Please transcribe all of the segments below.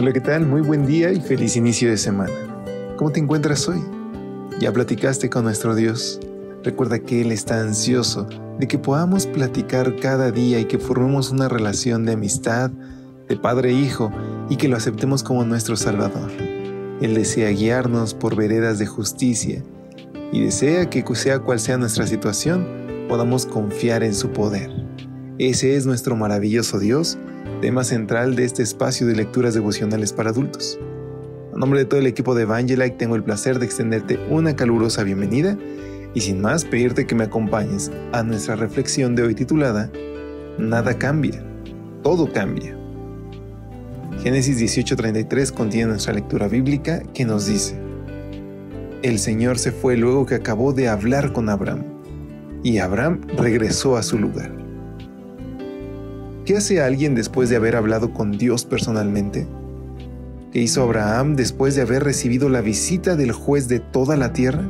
Hola, ¿qué tal? Muy buen día y feliz inicio de semana. ¿Cómo te encuentras hoy? ¿Ya platicaste con nuestro Dios? Recuerda que Él está ansioso de que podamos platicar cada día y que formemos una relación de amistad, de padre e hijo, y que lo aceptemos como nuestro Salvador. Él desea guiarnos por veredas de justicia y desea que sea cual sea nuestra situación, podamos confiar en su poder. Ese es nuestro maravilloso Dios tema central de este espacio de lecturas devocionales para adultos. A nombre de todo el equipo de Evangelike tengo el placer de extenderte una calurosa bienvenida y sin más pedirte que me acompañes a nuestra reflexión de hoy titulada Nada cambia, todo cambia. Génesis 18:33 contiene nuestra lectura bíblica que nos dice, El Señor se fue luego que acabó de hablar con Abraham, y Abraham regresó a su lugar. ¿Qué hace alguien después de haber hablado con Dios personalmente? ¿Qué hizo Abraham después de haber recibido la visita del juez de toda la tierra?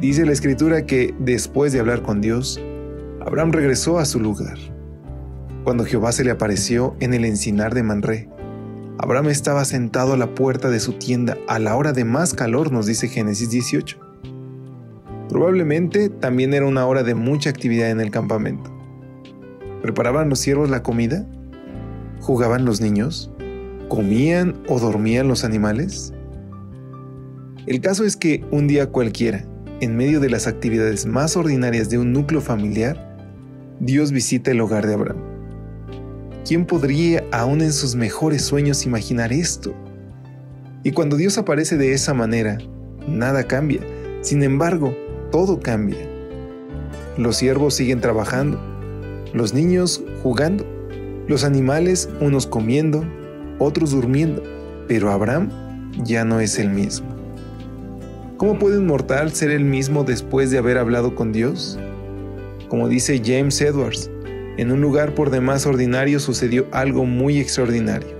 Dice la escritura que después de hablar con Dios, Abraham regresó a su lugar. Cuando Jehová se le apareció en el encinar de Manré, Abraham estaba sentado a la puerta de su tienda a la hora de más calor, nos dice Génesis 18. Probablemente también era una hora de mucha actividad en el campamento. ¿Preparaban los siervos la comida? ¿Jugaban los niños? ¿Comían o dormían los animales? El caso es que un día cualquiera, en medio de las actividades más ordinarias de un núcleo familiar, Dios visita el hogar de Abraham. ¿Quién podría aún en sus mejores sueños imaginar esto? Y cuando Dios aparece de esa manera, nada cambia. Sin embargo, todo cambia. Los siervos siguen trabajando, los niños jugando, los animales unos comiendo, otros durmiendo, pero Abraham ya no es el mismo. ¿Cómo puede un mortal ser el mismo después de haber hablado con Dios? Como dice James Edwards, en un lugar por demás ordinario sucedió algo muy extraordinario.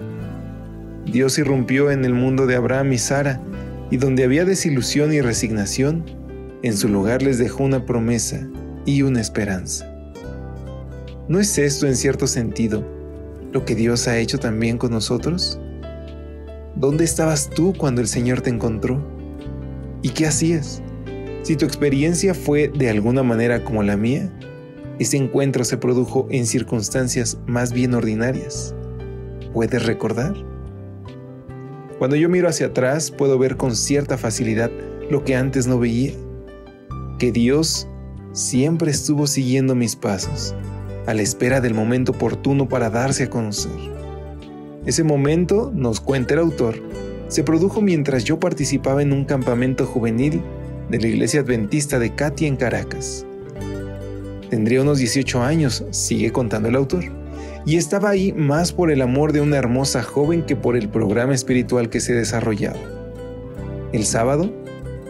Dios irrumpió en el mundo de Abraham y Sara, y donde había desilusión y resignación, en su lugar les dejó una promesa y una esperanza. ¿No es esto en cierto sentido lo que Dios ha hecho también con nosotros? ¿Dónde estabas tú cuando el Señor te encontró? ¿Y qué hacías? Si tu experiencia fue de alguna manera como la mía, ese encuentro se produjo en circunstancias más bien ordinarias. ¿Puedes recordar? Cuando yo miro hacia atrás puedo ver con cierta facilidad lo que antes no veía, que Dios siempre estuvo siguiendo mis pasos a la espera del momento oportuno para darse a conocer. Ese momento, nos cuenta el autor, se produjo mientras yo participaba en un campamento juvenil de la iglesia adventista de Katy en Caracas. Tendría unos 18 años, sigue contando el autor, y estaba ahí más por el amor de una hermosa joven que por el programa espiritual que se desarrollaba. El sábado,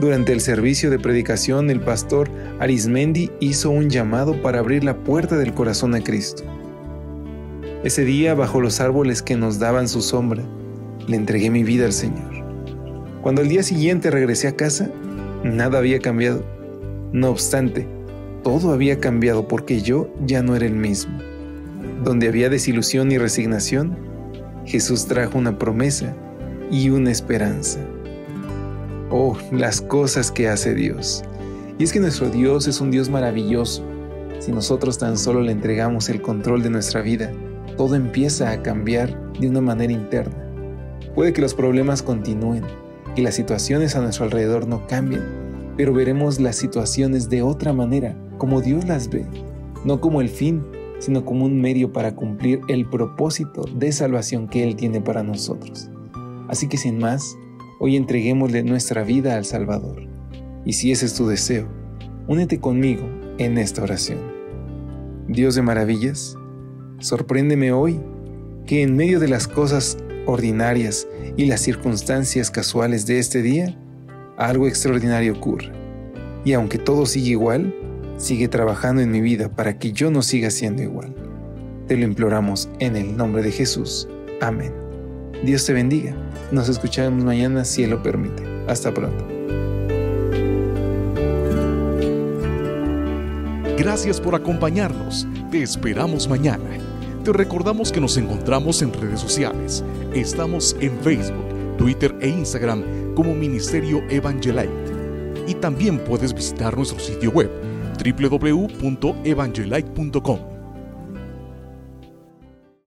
durante el servicio de predicación, el pastor Arismendi hizo un llamado para abrir la puerta del corazón a Cristo. Ese día, bajo los árboles que nos daban su sombra, le entregué mi vida al Señor. Cuando el día siguiente regresé a casa, nada había cambiado. No obstante, todo había cambiado porque yo ya no era el mismo. Donde había desilusión y resignación, Jesús trajo una promesa y una esperanza. Oh, las cosas que hace Dios. Y es que nuestro Dios es un Dios maravilloso. Si nosotros tan solo le entregamos el control de nuestra vida, todo empieza a cambiar de una manera interna. Puede que los problemas continúen y las situaciones a nuestro alrededor no cambien, pero veremos las situaciones de otra manera, como Dios las ve, no como el fin, sino como un medio para cumplir el propósito de salvación que Él tiene para nosotros. Así que sin más, Hoy entreguémosle nuestra vida al Salvador. Y si ese es tu deseo, únete conmigo en esta oración. Dios de maravillas, sorpréndeme hoy que en medio de las cosas ordinarias y las circunstancias casuales de este día, algo extraordinario ocurre. Y aunque todo sigue igual, sigue trabajando en mi vida para que yo no siga siendo igual. Te lo imploramos en el nombre de Jesús. Amén. Dios te bendiga. Nos escuchamos mañana si Él lo permite. Hasta pronto. Gracias por acompañarnos. Te esperamos mañana. Te recordamos que nos encontramos en redes sociales. Estamos en Facebook, Twitter e Instagram como Ministerio Evangelite. Y también puedes visitar nuestro sitio web www.evangelite.com